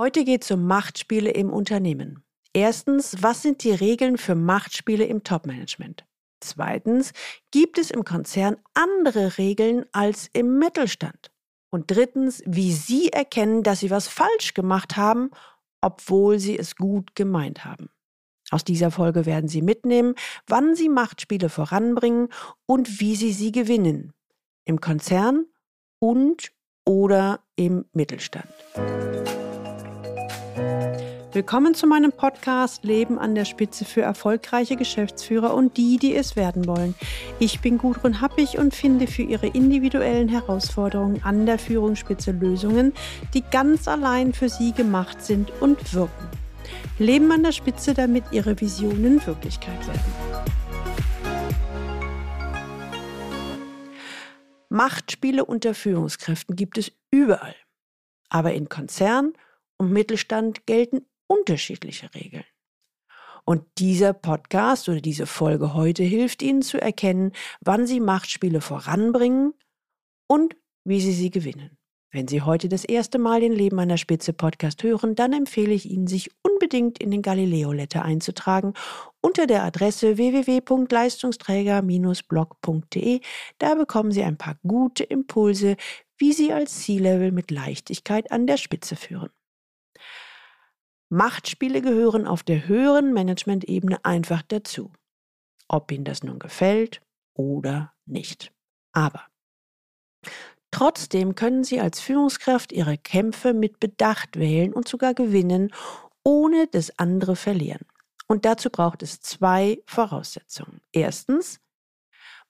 Heute geht es um Machtspiele im Unternehmen. Erstens, was sind die Regeln für Machtspiele im Topmanagement? Zweitens, gibt es im Konzern andere Regeln als im Mittelstand? Und drittens, wie Sie erkennen, dass Sie was falsch gemacht haben, obwohl Sie es gut gemeint haben. Aus dieser Folge werden Sie mitnehmen, wann Sie Machtspiele voranbringen und wie Sie sie gewinnen. Im Konzern und oder im Mittelstand. Willkommen zu meinem Podcast Leben an der Spitze für erfolgreiche Geschäftsführer und die, die es werden wollen. Ich bin Gudrun Happig und finde für Ihre individuellen Herausforderungen an der Führungsspitze Lösungen, die ganz allein für Sie gemacht sind und wirken. Leben an der Spitze, damit Ihre Visionen Wirklichkeit werden. Machtspiele unter Führungskräften gibt es überall. Aber in Konzernen und Mittelstand gelten unterschiedliche Regeln. Und dieser Podcast oder diese Folge heute hilft Ihnen zu erkennen, wann Sie Machtspiele voranbringen und wie Sie sie gewinnen. Wenn Sie heute das erste Mal den Leben an der Spitze Podcast hören, dann empfehle ich Ihnen, sich unbedingt in den Galileo Letter einzutragen unter der Adresse www.leistungsträger-blog.de. Da bekommen Sie ein paar gute Impulse, wie Sie als C-Level mit Leichtigkeit an der Spitze führen. Machtspiele gehören auf der höheren Management-Ebene einfach dazu. Ob Ihnen das nun gefällt oder nicht. Aber trotzdem können Sie als Führungskraft Ihre Kämpfe mit Bedacht wählen und sogar gewinnen, ohne dass andere verlieren. Und dazu braucht es zwei Voraussetzungen. Erstens,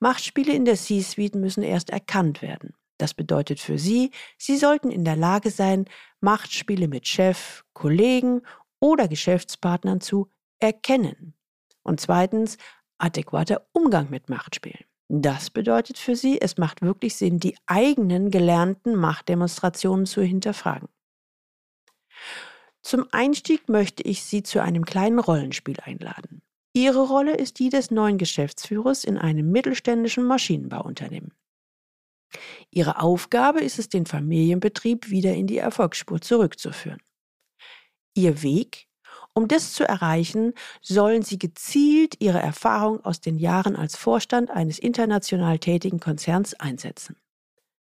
Machtspiele in der C-Suite müssen erst erkannt werden. Das bedeutet für Sie, Sie sollten in der Lage sein, Machtspiele mit Chef, Kollegen oder Geschäftspartnern zu erkennen. Und zweitens, adäquater Umgang mit Machtspielen. Das bedeutet für Sie, es macht wirklich Sinn, die eigenen gelernten Machtdemonstrationen zu hinterfragen. Zum Einstieg möchte ich Sie zu einem kleinen Rollenspiel einladen. Ihre Rolle ist die des neuen Geschäftsführers in einem mittelständischen Maschinenbauunternehmen. Ihre Aufgabe ist es, den Familienbetrieb wieder in die Erfolgsspur zurückzuführen. Ihr Weg? Um das zu erreichen, sollen Sie gezielt Ihre Erfahrung aus den Jahren als Vorstand eines international tätigen Konzerns einsetzen.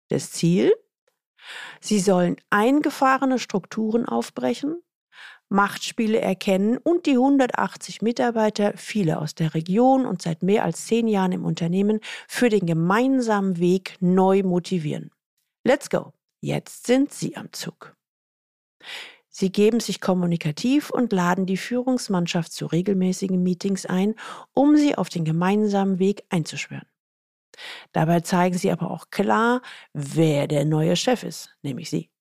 Das Ziel? Sie sollen eingefahrene Strukturen aufbrechen, Machtspiele erkennen und die 180 Mitarbeiter, viele aus der Region und seit mehr als zehn Jahren im Unternehmen, für den gemeinsamen Weg neu motivieren. Let's go! Jetzt sind Sie am Zug. Sie geben sich kommunikativ und laden die Führungsmannschaft zu regelmäßigen Meetings ein, um sie auf den gemeinsamen Weg einzuschwören. Dabei zeigen sie aber auch klar, wer der neue Chef ist, nämlich Sie.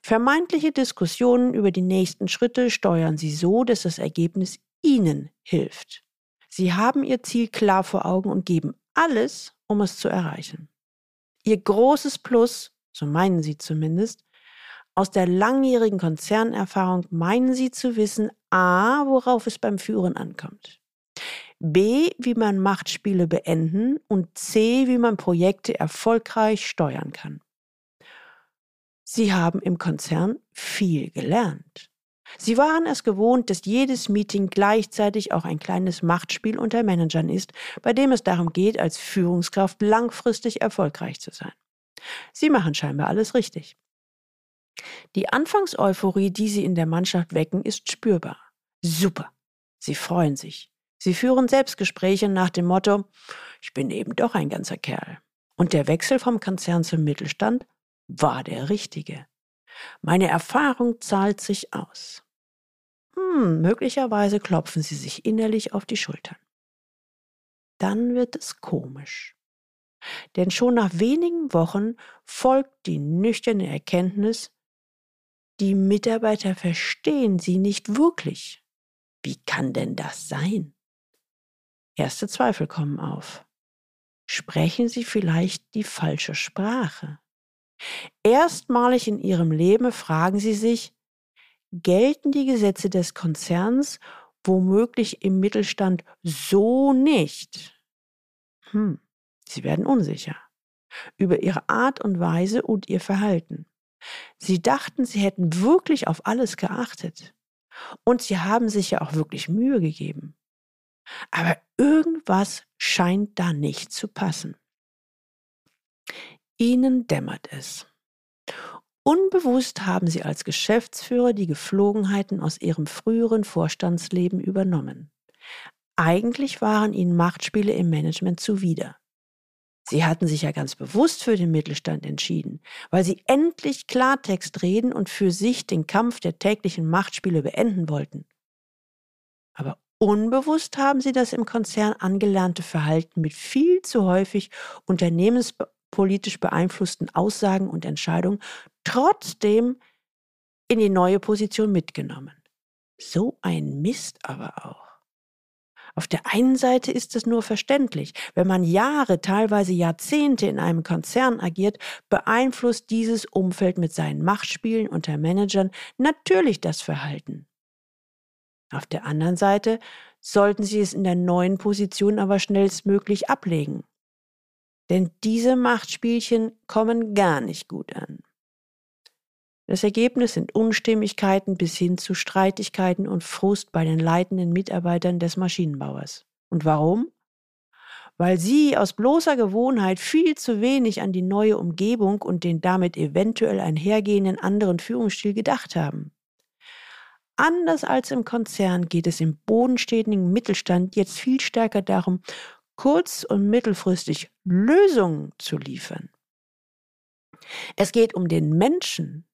Vermeintliche Diskussionen über die nächsten Schritte steuern Sie so, dass das Ergebnis Ihnen hilft. Sie haben Ihr Ziel klar vor Augen und geben alles, um es zu erreichen. Ihr großes Plus, so meinen Sie zumindest, aus der langjährigen Konzernerfahrung meinen Sie zu wissen, a, worauf es beim Führen ankommt. B, wie man Machtspiele beenden und C, wie man Projekte erfolgreich steuern kann. Sie haben im Konzern viel gelernt. Sie waren es gewohnt, dass jedes Meeting gleichzeitig auch ein kleines Machtspiel unter Managern ist, bei dem es darum geht, als Führungskraft langfristig erfolgreich zu sein. Sie machen scheinbar alles richtig. Die Anfangseuphorie, die Sie in der Mannschaft wecken, ist spürbar. Super. Sie freuen sich. Sie führen Selbstgespräche nach dem Motto, ich bin eben doch ein ganzer Kerl. Und der Wechsel vom Konzern zum Mittelstand war der richtige. Meine Erfahrung zahlt sich aus. Hm, möglicherweise klopfen sie sich innerlich auf die Schultern. Dann wird es komisch. Denn schon nach wenigen Wochen folgt die nüchterne Erkenntnis, die Mitarbeiter verstehen sie nicht wirklich. Wie kann denn das sein? Erste Zweifel kommen auf. Sprechen sie vielleicht die falsche Sprache? Erstmalig in ihrem Leben fragen sie sich, gelten die Gesetze des Konzerns womöglich im Mittelstand so nicht? Hm, sie werden unsicher über ihre Art und Weise und ihr Verhalten. Sie dachten, sie hätten wirklich auf alles geachtet. Und sie haben sich ja auch wirklich Mühe gegeben. Aber irgendwas scheint da nicht zu passen. Ihnen dämmert es. Unbewusst haben sie als Geschäftsführer die Geflogenheiten aus ihrem früheren Vorstandsleben übernommen. Eigentlich waren ihnen Machtspiele im Management zuwider. Sie hatten sich ja ganz bewusst für den Mittelstand entschieden, weil sie endlich Klartext reden und für sich den Kampf der täglichen Machtspiele beenden wollten. Aber unbewusst haben sie das im Konzern angelernte Verhalten mit viel zu häufig unternehmenspolitisch beeinflussten Aussagen und Entscheidungen trotzdem in die neue Position mitgenommen. So ein Mist aber auch. Auf der einen Seite ist es nur verständlich. Wenn man Jahre, teilweise Jahrzehnte in einem Konzern agiert, beeinflusst dieses Umfeld mit seinen Machtspielen unter Managern natürlich das Verhalten. Auf der anderen Seite sollten Sie es in der neuen Position aber schnellstmöglich ablegen. Denn diese Machtspielchen kommen gar nicht gut an. Das Ergebnis sind Unstimmigkeiten bis hin zu Streitigkeiten und Frust bei den leitenden Mitarbeitern des Maschinenbauers. Und warum? Weil sie aus bloßer Gewohnheit viel zu wenig an die neue Umgebung und den damit eventuell einhergehenden anderen Führungsstil gedacht haben. Anders als im Konzern geht es im bodenständigen Mittelstand jetzt viel stärker darum, kurz- und mittelfristig Lösungen zu liefern. Es geht um den Menschen,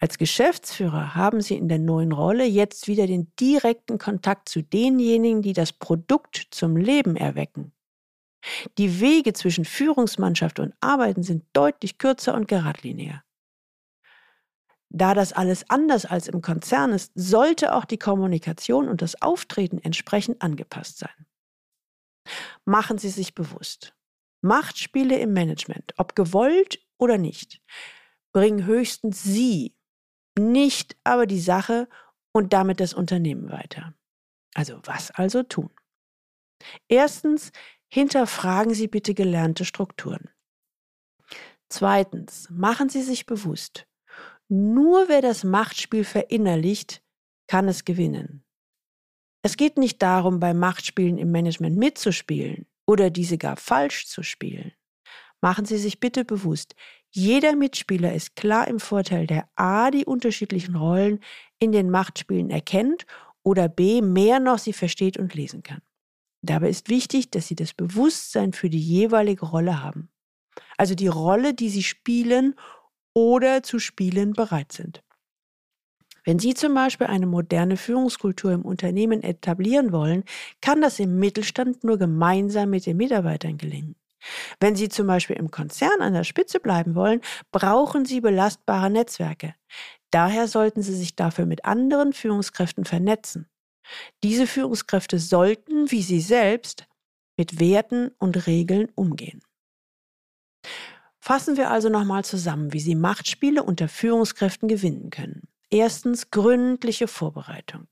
als Geschäftsführer haben Sie in der neuen Rolle jetzt wieder den direkten Kontakt zu denjenigen, die das Produkt zum Leben erwecken. Die Wege zwischen Führungsmannschaft und Arbeiten sind deutlich kürzer und geradliniger. Da das alles anders als im Konzern ist, sollte auch die Kommunikation und das Auftreten entsprechend angepasst sein. Machen Sie sich bewusst. Machtspiele im Management, ob gewollt oder nicht, bringen höchstens Sie, nicht aber die Sache und damit das Unternehmen weiter. Also was also tun? Erstens, hinterfragen Sie bitte gelernte Strukturen. Zweitens, machen Sie sich bewusst, nur wer das Machtspiel verinnerlicht, kann es gewinnen. Es geht nicht darum, bei Machtspielen im Management mitzuspielen oder diese gar falsch zu spielen. Machen Sie sich bitte bewusst, jeder Mitspieler ist klar im Vorteil, der A die unterschiedlichen Rollen in den Machtspielen erkennt oder B mehr noch sie versteht und lesen kann. Dabei ist wichtig, dass Sie das Bewusstsein für die jeweilige Rolle haben. Also die Rolle, die Sie spielen oder zu spielen bereit sind. Wenn Sie zum Beispiel eine moderne Führungskultur im Unternehmen etablieren wollen, kann das im Mittelstand nur gemeinsam mit den Mitarbeitern gelingen. Wenn Sie zum Beispiel im Konzern an der Spitze bleiben wollen, brauchen Sie belastbare Netzwerke. Daher sollten Sie sich dafür mit anderen Führungskräften vernetzen. Diese Führungskräfte sollten, wie Sie selbst, mit Werten und Regeln umgehen. Fassen wir also nochmal zusammen, wie Sie Machtspiele unter Führungskräften gewinnen können. Erstens gründliche Vorbereitung.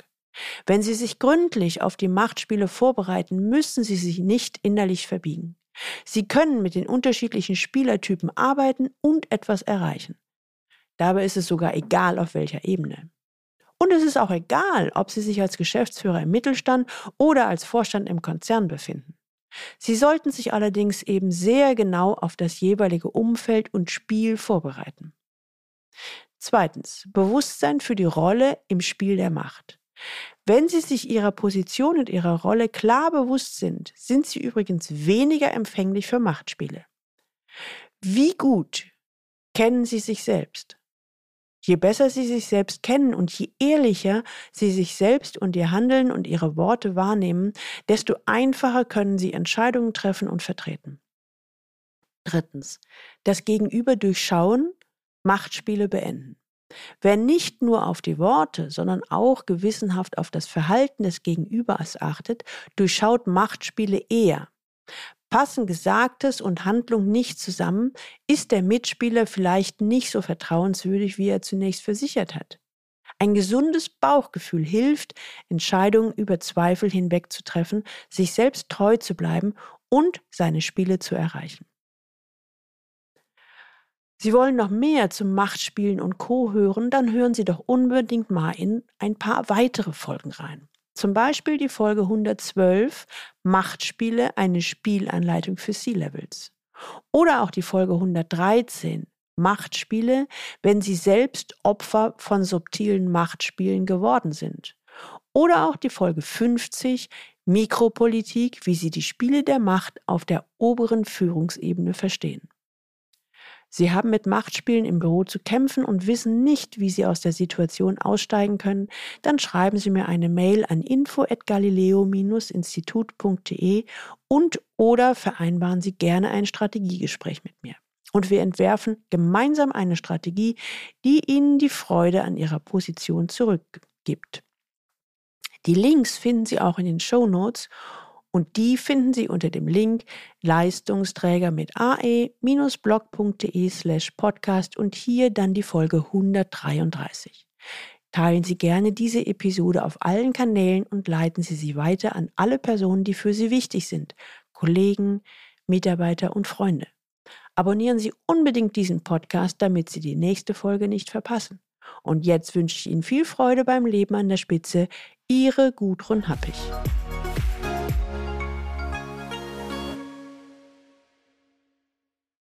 Wenn Sie sich gründlich auf die Machtspiele vorbereiten, müssen Sie sich nicht innerlich verbiegen. Sie können mit den unterschiedlichen Spielertypen arbeiten und etwas erreichen. Dabei ist es sogar egal, auf welcher Ebene. Und es ist auch egal, ob Sie sich als Geschäftsführer im Mittelstand oder als Vorstand im Konzern befinden. Sie sollten sich allerdings eben sehr genau auf das jeweilige Umfeld und Spiel vorbereiten. Zweitens, Bewusstsein für die Rolle im Spiel der Macht. Wenn Sie sich Ihrer Position und Ihrer Rolle klar bewusst sind, sind Sie übrigens weniger empfänglich für Machtspiele. Wie gut kennen Sie sich selbst? Je besser Sie sich selbst kennen und je ehrlicher Sie sich selbst und Ihr Handeln und Ihre Worte wahrnehmen, desto einfacher können Sie Entscheidungen treffen und vertreten. Drittens, das Gegenüber durchschauen, Machtspiele beenden. Wer nicht nur auf die Worte, sondern auch gewissenhaft auf das Verhalten des Gegenübers achtet, durchschaut Machtspiele eher. Passen Gesagtes und Handlung nicht zusammen, ist der Mitspieler vielleicht nicht so vertrauenswürdig, wie er zunächst versichert hat. Ein gesundes Bauchgefühl hilft, Entscheidungen über Zweifel hinweg zu treffen, sich selbst treu zu bleiben und seine Spiele zu erreichen. Sie wollen noch mehr zum Machtspielen und Co. hören, dann hören Sie doch unbedingt mal in ein paar weitere Folgen rein. Zum Beispiel die Folge 112 Machtspiele, eine Spielanleitung für C-Levels. Oder auch die Folge 113 Machtspiele, wenn Sie selbst Opfer von subtilen Machtspielen geworden sind. Oder auch die Folge 50 Mikropolitik, wie Sie die Spiele der Macht auf der oberen Führungsebene verstehen. Sie haben mit Machtspielen im Büro zu kämpfen und wissen nicht, wie Sie aus der Situation aussteigen können, dann schreiben Sie mir eine Mail an info@galileo-institut.de und oder vereinbaren Sie gerne ein Strategiegespräch mit mir. Und wir entwerfen gemeinsam eine Strategie, die Ihnen die Freude an Ihrer Position zurückgibt. Die Links finden Sie auch in den Show Notes und die finden Sie unter dem Link Leistungsträger mit ae-blog.de slash podcast und hier dann die Folge 133. Teilen Sie gerne diese Episode auf allen Kanälen und leiten Sie sie weiter an alle Personen, die für Sie wichtig sind, Kollegen, Mitarbeiter und Freunde. Abonnieren Sie unbedingt diesen Podcast, damit Sie die nächste Folge nicht verpassen. Und jetzt wünsche ich Ihnen viel Freude beim Leben an der Spitze. Ihre Gudrun Happig.